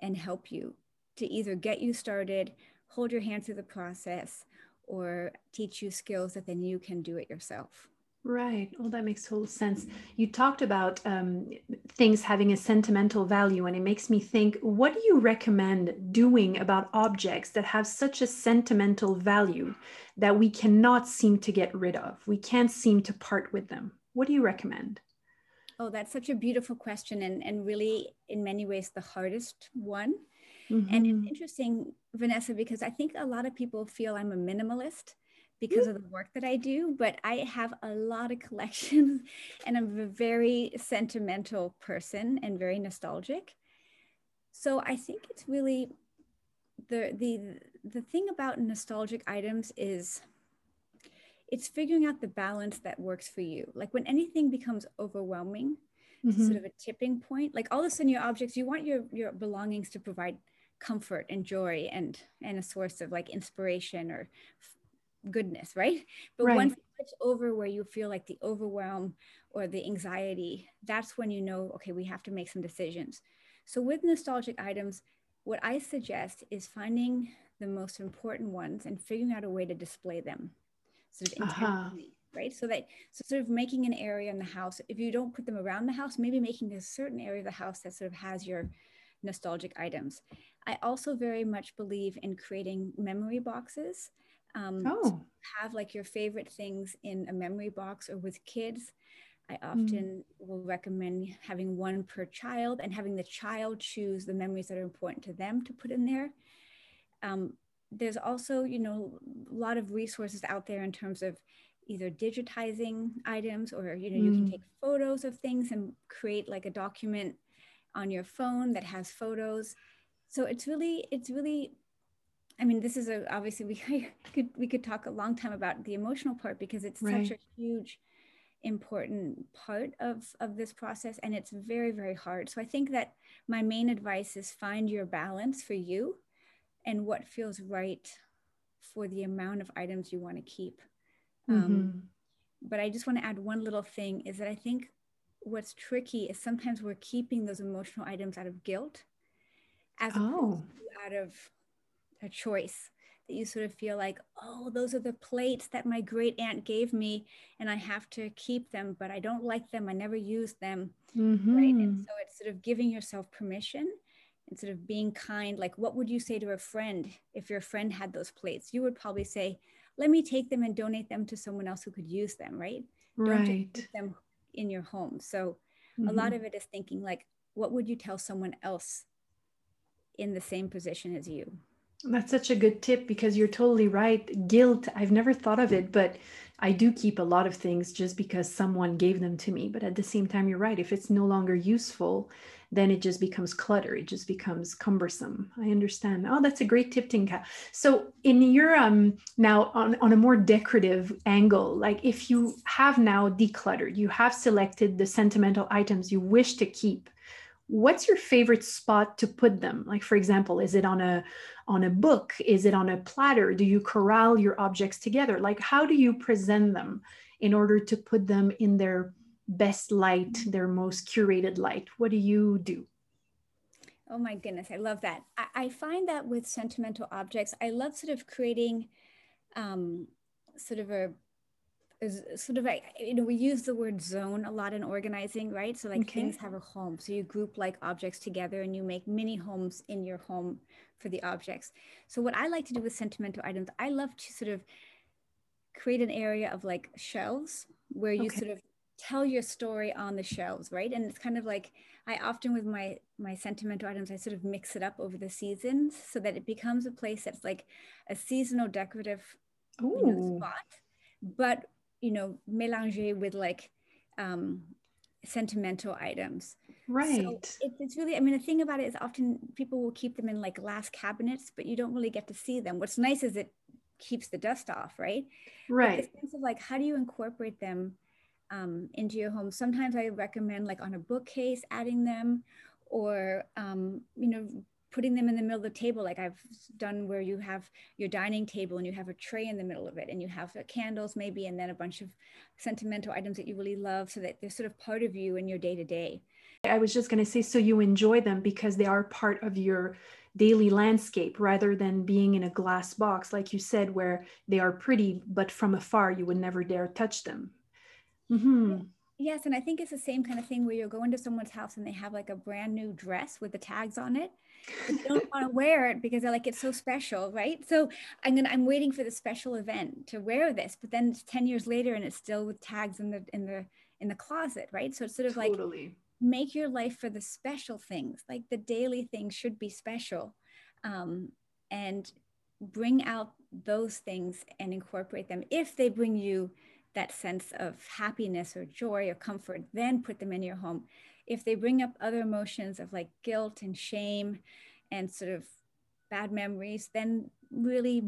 and help you to either get you started, hold your hand through the process, or teach you skills that then you can do it yourself. Right. Well, that makes total sense. You talked about um, things having a sentimental value, and it makes me think what do you recommend doing about objects that have such a sentimental value that we cannot seem to get rid of? We can't seem to part with them. What do you recommend? Oh, that's such a beautiful question, and, and really, in many ways, the hardest one. Mm-hmm. And it's mm-hmm. interesting, Vanessa, because I think a lot of people feel I'm a minimalist because of the work that I do, but I have a lot of (laughs) collections and I'm a very sentimental person and very nostalgic. So I think it's really the the the thing about nostalgic items is it's figuring out the balance that works for you. Like when anything becomes overwhelming, mm-hmm. sort of a tipping point, like all of a sudden your objects, you want your your belongings to provide comfort and joy and and a source of like inspiration or goodness, right? But right. once it's over where you feel like the overwhelm or the anxiety, that's when you know, okay, we have to make some decisions. So with nostalgic items, what I suggest is finding the most important ones and figuring out a way to display them sort of intentionally. Uh-huh. Right. So that so sort of making an area in the house, if you don't put them around the house, maybe making a certain area of the house that sort of has your nostalgic items. I also very much believe in creating memory boxes um, oh. have like your favorite things in a memory box or with kids I often mm. will recommend having one per child and having the child choose the memories that are important to them to put in there. Um, there's also, you know, a lot of resources out there in terms of either digitizing items or, you know, mm. you can mm. take photos of things and create like a document on your phone that has photos. So it's really, it's really I mean, this is a obviously (laughs) we could we could talk a long time about the emotional part because it's right. such a huge important part of of this process and it's very very hard so i think that my main advice is find your balance for you and what feels right for the amount of items you want to keep um, mm-hmm. um, but i just want to add one little thing is that i think what's tricky is sometimes we're keeping those emotional items out of guilt as oh. out of a choice that you sort of feel like, oh, those are the plates that my great aunt gave me, and I have to keep them, but I don't like them. I never use them. Mm-hmm. Right. And so it's sort of giving yourself permission and sort of being kind. Like, what would you say to a friend if your friend had those plates? You would probably say, let me take them and donate them to someone else who could use them, right? Right. Don't keep them in your home. So mm-hmm. a lot mm-hmm. of it is thinking like, what would you tell someone else in the same position as you? That's such a good tip because you're totally right. Guilt, I've never thought of it, but I do keep a lot of things just because someone gave them to me. But at the same time, you're right. If it's no longer useful, then it just becomes clutter. It just becomes cumbersome. I understand. Oh, that's a great tip, Tinka. So in your um now on, on a more decorative angle, like if you have now decluttered, you have selected the sentimental items you wish to keep what's your favorite spot to put them? Like for example is it on a on a book? Is it on a platter? Do you corral your objects together? Like how do you present them in order to put them in their best light their most curated light? What do you do? Oh my goodness i love that. I, I find that with sentimental objects i love sort of creating um, sort of a is sort of like you know we use the word zone a lot in organizing right? So like okay. things have a home. So you group like objects together and you make mini homes in your home for the objects. So what i like to do with sentimental items i love to sort of create an area of like shelves where you okay. sort of tell your story on the shelves right? And it's kind of like i often with my my sentimental items i sort of mix it up over the seasons so that it becomes a place that's like a seasonal decorative you know, spot but you know, mélanger with like um, sentimental items. Right. So it, it's really, I mean, the thing about it is often people will keep them in like glass cabinets, but you don't really get to see them. What's nice is it keeps the dust off, right? Right. But the sense of like, how do you incorporate them um, into your home? Sometimes I recommend like on a bookcase, adding them or, um, you know, putting them in the middle of the table like I've done where you have your dining table and you have a tray in the middle of it and you have candles maybe and then a bunch of sentimental items that you really love so that they're sort of part of you in your day to day. I was just going to say so you enjoy them because they are part of your daily landscape rather than being in a glass box like you said where they are pretty but from afar you would never dare touch them. Mm-hmm. Yes, and I think it's the same kind of thing where you'll go into someone's house and they have like a brand new dress with the tags on it they don't (laughs) want to wear it because they're like it's so special right? So i'm gonna i'm waiting for the special event to wear this but then it's 10 years later and it's still with tags in the in the in the closet right? So it's sort of totally. like make your life for the special things like the daily things should be special um, and bring out those things and incorporate them. If they bring you that sense of happiness or joy or comfort then put them in your home if they bring up other emotions of like guilt and shame and sort of bad memories, then really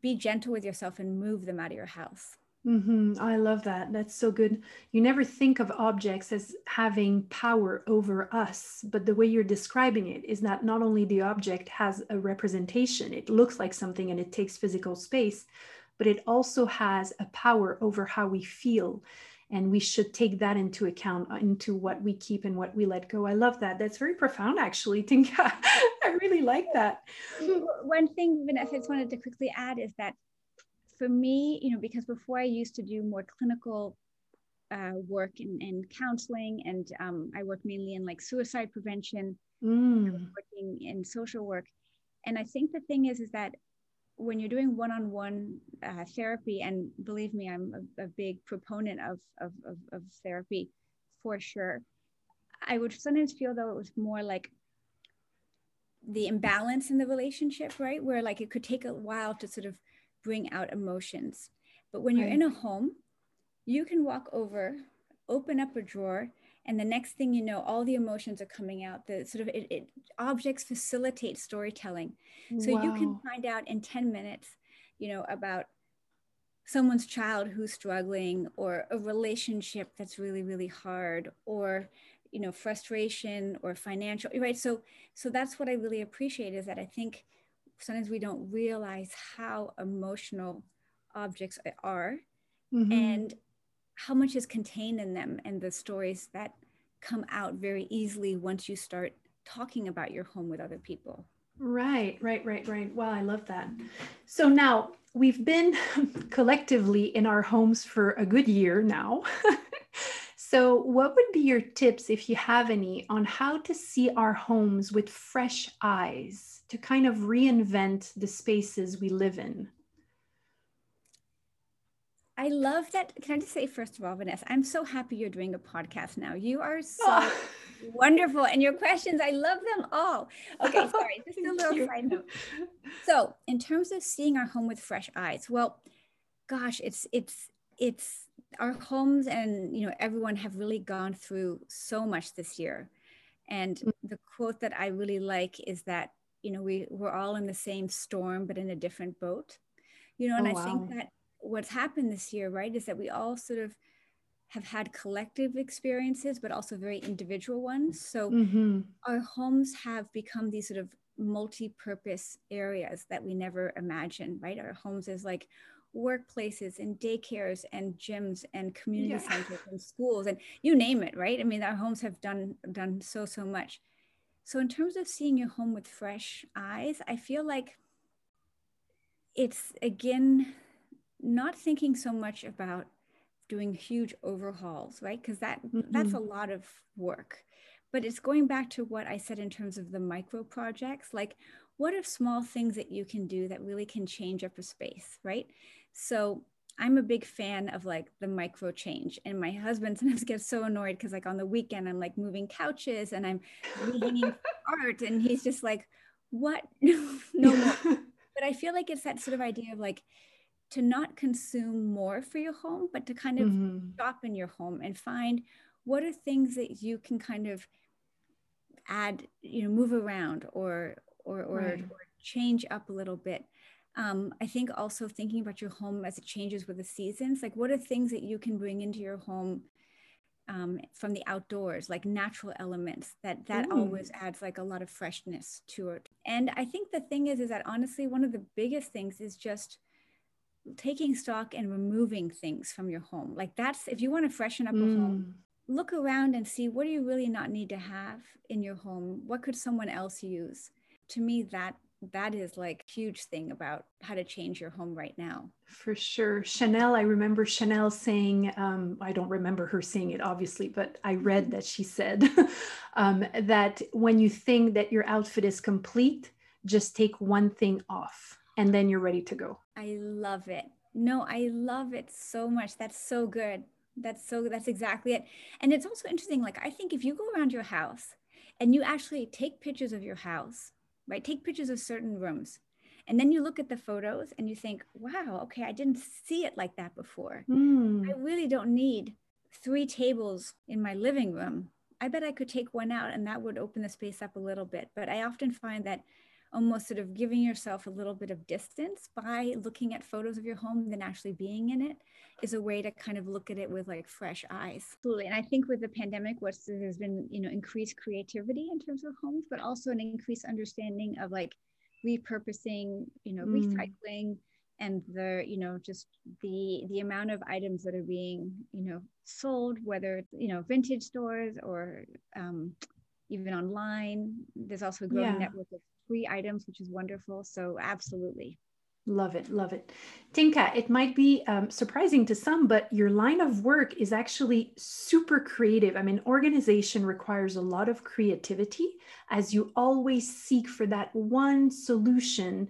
be gentle with yourself and move them out of your house. Mm-hmm. I love that. That's so good. You never think of objects as having power over us, but the way you're describing it is that not only the object has a representation, it looks like something and it takes physical space, but it also has a power over how we feel and we should take that into account uh, into what we keep and what we let go. I love that. That's very profound actually (laughs) tinka. I really like that. One thing vanessa i just wanted to quickly add is that for me you know because before i used to do more clinical uh, work in, in counseling and um, i work mainly in like suicide prevention mm. working in social work. And i think the thing is is that when you're doing one-on-one uh, therapy, and believe me, I'm a, a big proponent of, of, of, of therapy for sure. I would sometimes feel though it was more like the imbalance in the relationship, right? Where like it could take a while to sort of bring out emotions. But when you're right. in a home, you can walk over, open up a drawer, and the next thing you know, all the emotions are coming out. The sort of it, it objects facilitate storytelling. So wow. you can find out in 10 minutes, you know, about someone's child who's struggling or a relationship that's really, really hard or you know frustration or financial right so so that's what i really appreciate is that i think sometimes we don't realize how emotional objects are mm-hmm. and how much is contained in them and the stories that come out very easily once you start talking about your home with other people. Right right right right. Wow i love that. So now we've been (laughs) collectively in our homes for a good year now. (laughs) So, what would be your tips, if you have any, on how to see our homes with fresh eyes to kind of reinvent the spaces we live in? I love that. Can I just say, first of all, Vanessa, I'm so happy you're doing a podcast now. You are (laughs) so oh. wonderful. And your questions, I love them all. Okay, (laughs) sorry, just a little you. side note. (laughs) So, in terms of seeing our home with fresh eyes, well, gosh, it's, it's, it's, our homes and you know everyone have really gone through so much this year and mm. the quote that i really like is that you know we we're all in the same storm but in a different boat you know and oh, i think that what's happened this year right is that we all sort of have had collective experiences but also very individual ones so mm-hmm. our homes have become these sort of multi-purpose areas that we never imagined right our homes is like workplaces and daycares and gyms and community yeah. centers and schools and you name it right i mean our homes have done done so so much so in terms of seeing your home with fresh eyes i feel like it's again not thinking so much about doing huge overhauls right because that mm-hmm. that's a lot of work but it's going back to what i said in terms of the micro projects like what are small things that you can do that really can change up a space right so I'm a big fan of like the micro change. And my husband (laughs) sometimes gets so annoyed because like on the weekend I'm like moving couches and I'm hanging (laughs) art and he's just like, what? (laughs) no more. But I feel like it's that sort of idea of like to not consume more for your home, but to kind of mm-hmm. stop in your home and find what are things that you can kind of add, you know, move around or or or, right. or change up a little bit um, I think also thinking about your home as it changes with the seasons, like what are things that you can bring into your home um, from the outdoors, like natural elements that that Ooh. always adds like a lot of freshness to it. And I think the thing is, is that honestly, one of the biggest things is just taking stock and removing things from your home. Like that's if you want to freshen up mm. a home, look around and see what do you really not need to have in your home? What could someone else use? To me, that that is like huge thing about how to change your home right now for sure chanel i remember chanel saying um, i don't remember her saying it obviously but i read that she said (laughs) um, that when you think that your outfit is complete just take one thing off and then you're ready to go i love it no i love it so much that's so good that's so that's exactly it and it's also interesting like i think if you go around your house and you actually take pictures of your house right? Take pictures of certain rooms. And then you look at the photos and you think, wow, okay, I didn't see it like that before. Mm. I really don't need three tables in my living room. I bet I could take one out and that would open the space up a little bit. But I often find that almost sort of giving yourself a little bit of distance by looking at photos of your home than actually being in it is a way to kind of look at it with like fresh eyes. Absolutely. And I think with the pandemic, what's there's been, you know, increased creativity in terms of homes, but also an increased understanding of like repurposing, you know, mm. recycling and the, you know, just the the amount of items that are being, you know, sold, whether you know, vintage stores or um, even online. There's also a growing yeah. network of free items, which is wonderful. So absolutely. Love it, love it. Tinka, it might be um, surprising to some, but your line of work is actually super creative. I mean, organization requires a lot of creativity as you always seek for that one solution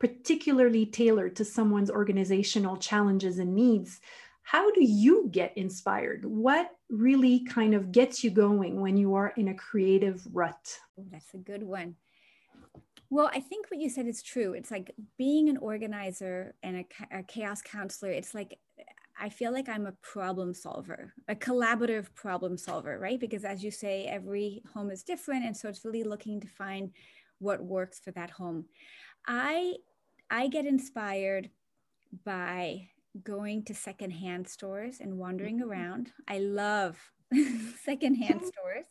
particularly tailored to someone's organizational challenges and needs. How do you get inspired? What really kind of gets you going when you are in a creative rut? Oh, that's a good one. Well, I think what you said is true. It's like being an organizer and a, a, chaos counselor, it's like I feel like I'm a problem solver, a collaborative problem solver, right? Because as you say, every home is different. And so it's really looking to find what works for that home. I I get inspired by going to secondhand stores and wandering mm-hmm. around. I love (laughs) secondhand (laughs) stores.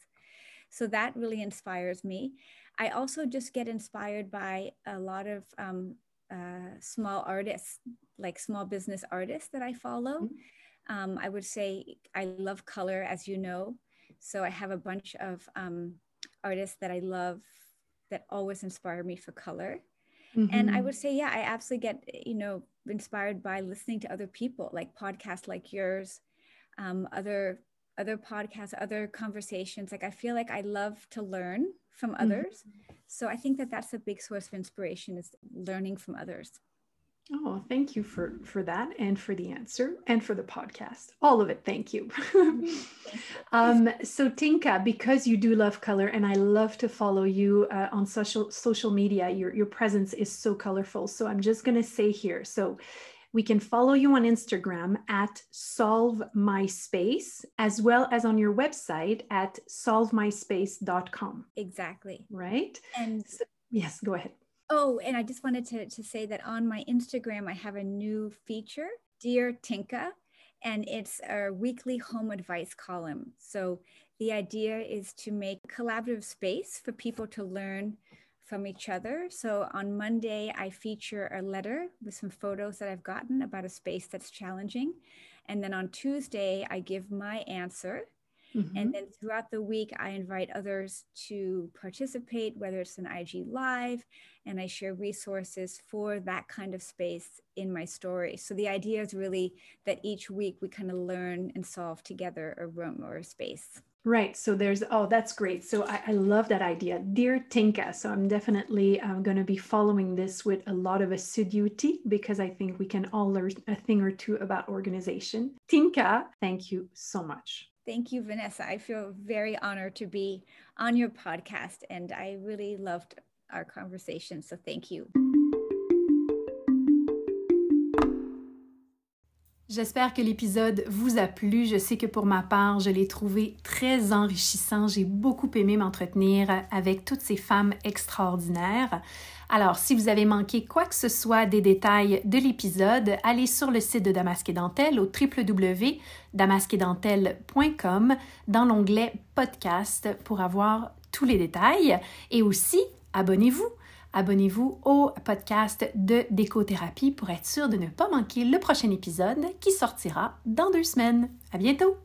So that really inspires me. I also just get inspired by a lot of um, uh, small artists, like small business artists that I follow. Mm-hmm. Um, I would say I love color, as you know. So I have a bunch of um, artists that I love that always inspire me for color. Mm-hmm. And I mm-hmm. would say, yeah, I absolutely get, you know, inspired by listening to other people, like podcasts like yours, um, other other podcasts, other conversations. Like I feel like I love to learn from mm-hmm. others. Mm-hmm. So I think that that's a big source of inspiration is learning from others. Oh, thank you for for that and for the answer and for the podcast. All of it. Thank you. (laughs) um, so Tinka, because you do love color and I love to follow you uh, on social social media, your your presence is so colorful. So I'm just going to say here. So we can follow you on Instagram at Solve My Space, as well as on your website at solvemyspace.com. Exactly. Right? And so, yes, go ahead. Oh, and I just wanted to, to say that on my Instagram, I have a new feature, Dear Tinka, and it's a weekly home advice column. So the idea is to make collaborative space for people to learn from each other. So on Monday, I feature a letter with some photos that I've gotten about a space that's challenging. And then on Tuesday, I give my answer. Mm-hmm. And then throughout the week, I invite others to participate, whether it's an IG Live, and I share resources for that kind of space in my story. So the idea is really that each week we kind of learn and solve together a room or a space. Right. So there's, oh, that's great. So I, I love that idea. Dear Tinka. So I'm definitely um, going to be following this with a lot of assiduity because I think we can all learn a thing or two about organization. Tinka, thank you so much. Thank you, Vanessa. I feel very honored to be on your podcast and I really loved our conversation. So thank you. J'espère que l'épisode vous a plu. Je sais que pour ma part, je l'ai trouvé très enrichissant. J'ai beaucoup aimé m'entretenir avec toutes ces femmes extraordinaires. Alors, si vous avez manqué quoi que ce soit des détails de l'épisode, allez sur le site de Damasque et Dentelle au www.damasquedentelle.com dans l'onglet podcast pour avoir tous les détails et aussi abonnez-vous abonnez-vous au podcast de Décothérapie pour être sûr de ne pas manquer le prochain épisode qui sortira dans deux semaines. À bientôt!